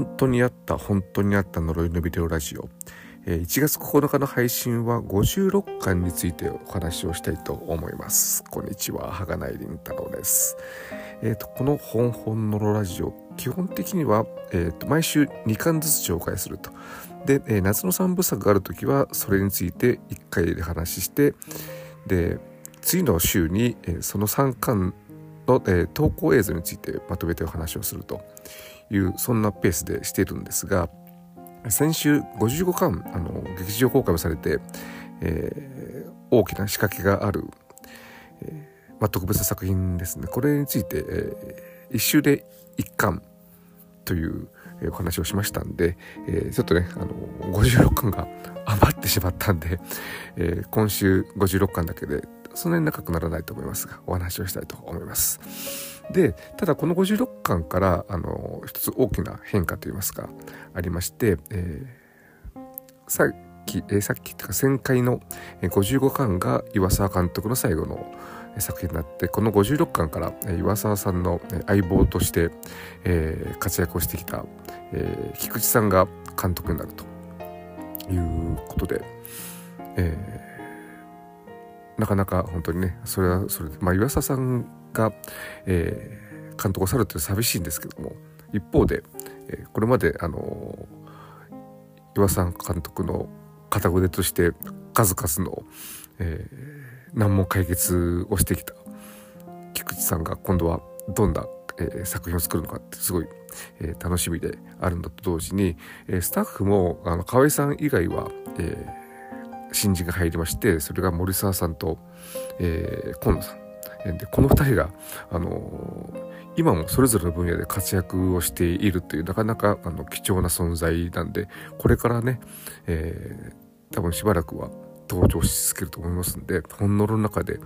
本当にあった本当にあった呪いのビデオラジオ。1月9日の配信は56巻についてお話をしたいと思います。こんにちははないりんたろうです。えーと、この本本のろラジオ基本的には、えーと、毎週2巻ずつ紹介すると。で、えー、夏の3部作がある時はそれについて1回で話してで次の週に、えー、その3巻の、えー、投稿映像についてまとめてお話をすると。いうそんなペースでしているんですが先週55巻あの劇場公開もされて、えー、大きな仕掛けがある、えーまあ、特別な作品ですねこれについて、えー、一周で一巻というお話をしましたんで、えー、ちょっとねあの56巻が余ってしまったんで、えー、今週56巻だけでそんなに長くならないと思いますがお話をしたいと思います。でただこの56巻からあの一つ大きな変化といいますかありまして、えー、さっき、えー、さっきっていうか旋回の55巻が岩沢監督の最後の作品になってこの56巻から岩沢さんの相棒として、えー、活躍をしてきた、えー、菊池さんが監督になるということで、えー、なかなか本当にねそれはそれで、まあ、岩沢さんが、えー、監督を去るという寂しいんですけども一方で、えー、これまであの岩さん監督の片腕として数々の、えー、難問解決をしてきた菊池さんが今度はどんな、えー、作品を作るのかってすごい、えー、楽しみであるのと同時に、えー、スタッフもあの河合さん以外は、えー、新人が入りましてそれが森沢さんと、えー、河野さんでこの2人が、あの今もそれぞれの分野で活躍をしているというなかなかあの貴重な存在なんでこれからね、えー、多分しばらくは登場し続けると思いますんで本能の中で、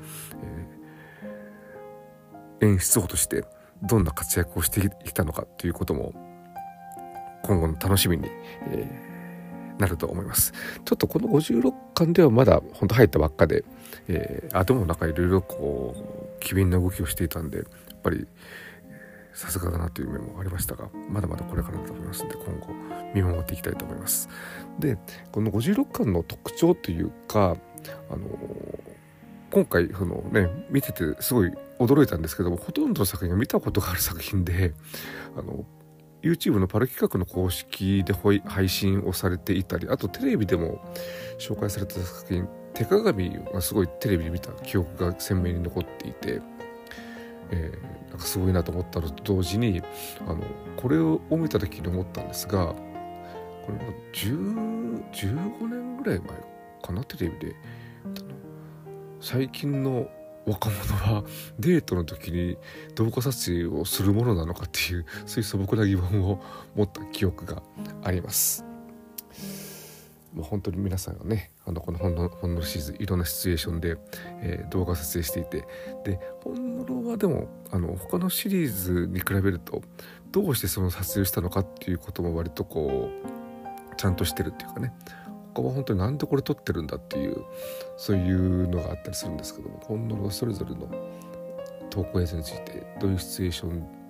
えー、演出法としてどんな活躍をしてきたのかということも今後の楽しみに、えーなると思います。ちょっとこの56巻ではまだ本当入ったばっかで、えー、頭の中いろいろこう機敏な動きをしていたんでやっぱりさすがだなという面もありましたがまだまだこれからだと思いますので今後見守っていきたいと思います。でこの56巻の特徴というかあの今回そのね見ててすごい驚いたんですけどもほとんどの作品を見たことがある作品であの YouTube のパル企画の公式で配信をされていたりあとテレビでも紹介された作品手鏡がすごいテレビで見た記憶が鮮明に残っていて、えー、なんかすごいなと思ったのと同時にあのこれを見た時に思ったんですがこれも15年ぐらい前かなテレビで最近の若者はデートの時に動画撮影をするものなのかっていうそういう素朴な疑問を持った記憶があります。もう本当に皆さんがねあのこのほんのほんのシーズンいろんなシチュエーションで、えー、動画撮影していてでほんのろはでもあの他のシリーズに比べるとどうしてその撮影したのかっていうことも割とこうちゃんとしてるっていうかね。他は本当になんでこれ撮ってるんだっていうそういうのがあったりするんですけどもほんのろはそれぞれの投稿映像についてどういうシチュエーション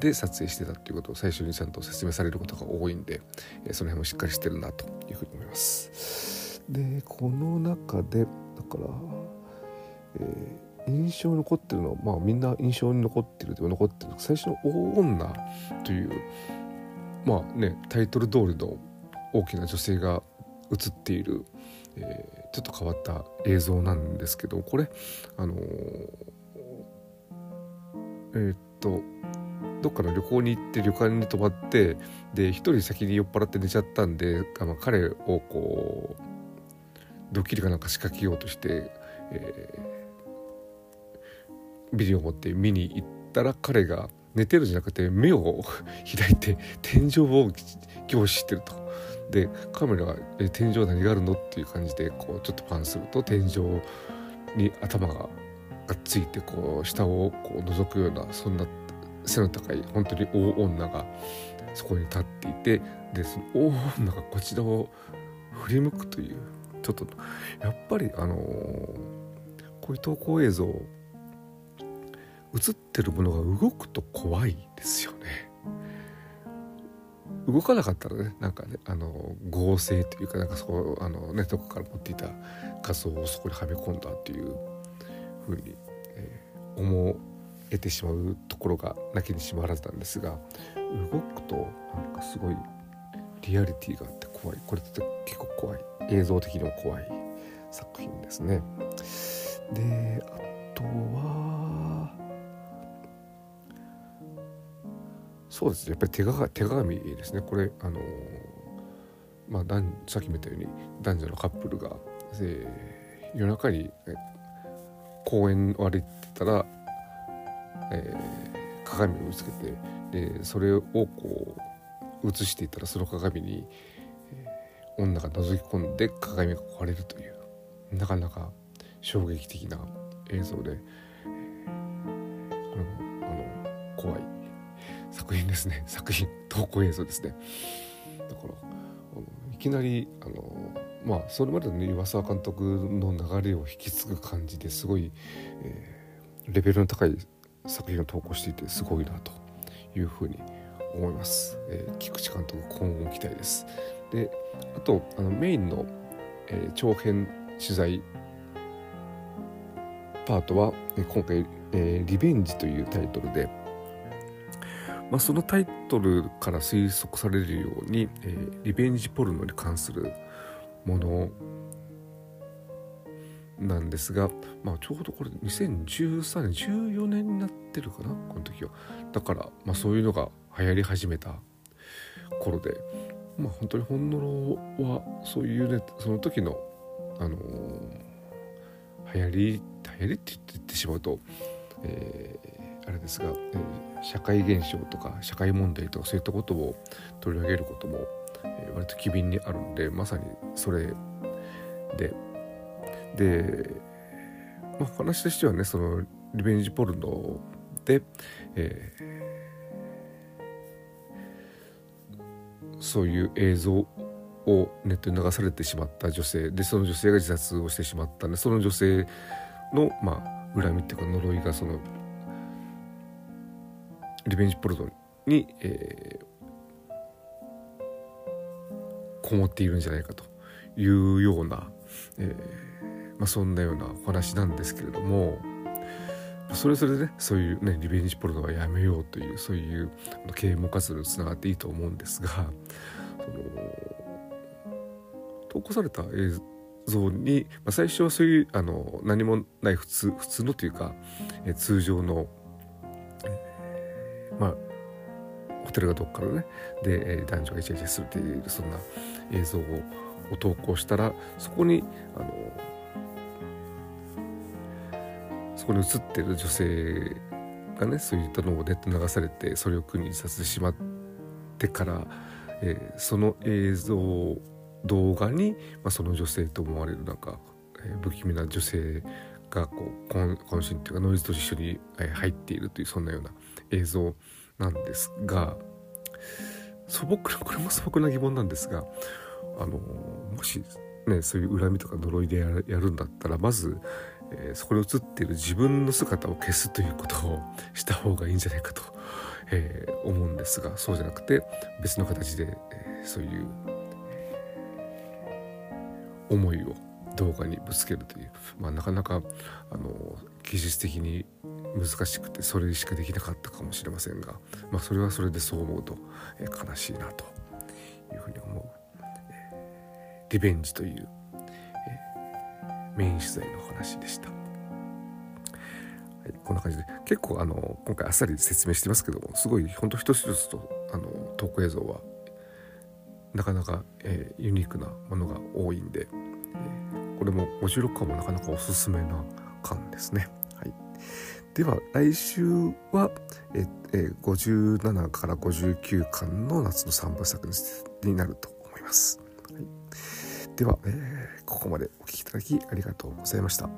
で撮影してたっていうことを最初にちゃんと説明されることが多いんで、えその辺もしっかりしてるなというふうに思います。でこの中でだから、えー、印象に残ってるのはまあみんな印象に残ってるというか残ってる最初の「大女」というまあねタイトル通りの大きな女性が映っている、えー、ちょっと変わった映像なんですけどこれあのー、えー、っとどっかの旅行に行って旅館に泊まってで一人先に酔っ払って寝ちゃったんでまあ彼をこうドッキリかなんか仕掛けようとして、えー、ビデオを持って見に行ったら彼が寝てるんじゃなくて目を開いて天井を凝視してると。でカメラが「え天井何があるの?」っていう感じでこうちょっとパンすると天井に頭ががついてこう下をこう覗くようなそんな背の高い本当に大女がそこに立っていてでその大女がこちらを振り向くというちょっとやっぱりあのー、こういう投稿映像映ってるものが動くと怖いですよね。動かなかったらねなんかねあの合成というかなんかそうあのねどこから持っていた画像をそこにはめ込んだっていうふうに、えー、思えてしまうところがなきにしもあらずなんですが動くとなんかすごいリアリティがあって怖い。これって結構怖い。映像的にも怖い作品ですね。であとはそうですね。やっぱり手が手鏡ですね。これあのまあさっきも言ったように男女のカップルが、えー、夜中に公園を歩いてたら、えー、鏡を見つけてでそれをこう映していたらその鏡に、えー、女が覗き込んで鏡が壊れるというなかなか衝撃的な映像で、えー、これもあの怖い作品ですね。作品投稿映像ですね。だからいきなりあのまあそれまでの、ね、岩沢監督の流れを引き継ぐ感じですごい、えー、レベルの高い作品を投稿していてすごいなというふうに思います、えー、菊池監督今後期待です。であとあのメインの、えー、長編取材パートは今回、えー、リベンジというタイトルで、まあ、そのタイトルから推測されるように、えー、リベンジポルノに関するものなんですが、まあ、ちょうどこれ2013年14年になってるかなこの時は。だから、まあ、そういうのが流行り始めた頃でまあ本当に本物はそういうねその時のあのー、流行り流行りって言ってしまうと、えー、あれですが、えー、社会現象とか社会問題とかそういったことを取り上げることも、えー、割と機敏にあるんでまさにそれでで、まあ、話としてはねそのリベンジポルノで、えー、そういう映像をネットに流されてしまった女性でその女性が自殺をしてしまったんでその女性の、まあ、恨みっていうか呪いがそのリベンジポルトに、えー、こもっているんじゃないかというような、えーまあ、そんなようなお話なんですけれどもそれぞれでねそういうねリベンジポルノはやめようというそういう啓蒙活動につながっていいと思うんですがその投稿された映像に、まあ、最初はそういうあの何もない普通普通のというか、え通常の、まあホテルがどっからねで、男女がイチャイチャするっていうそんな映像をを投稿したらそこにあのそこに映ってる女性がねそういったのをネット流されてそれを苦にさせてしまってから、えー、その映像動画に、まあ、その女性と思われるなんか、えー、不気味な女性がこう渾身というかノイズと一緒に、入っているというそんなような映像なんですが素朴なこれも素朴な疑問なんですがあのもしねそういう恨みとか呪いでやるんだったらまず、えー、そこに映っている自分の姿を消すということをした方がいいんじゃないかと、えー、思うんですがそうじゃなくて別の形で、えー、そういう思いを動画にぶつけるという、まあ、なかなかあの技術的に難しくてそれしかできなかったかもしれませんが、まあ、それはそれでそう思うと、え、悲しいなというふうに思う、リベンジという、メイン取材の話でした。はい、こんな感じで結構あの今回あっさり説明してますけどもすごい本当一つ一つとあのトーク映像はなかなか、えー、ユニークなものが多いんで、えー、これも56巻もなかなかおすすめな巻ですね。はい、では来週は、えー、57から59巻の夏の3部作になると思います。はい、では、えー、ここまでお聴きいただきありがとうございました。